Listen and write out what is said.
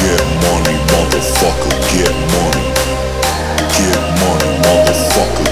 Get money, motherfucker, get money. Get money, motherfucker,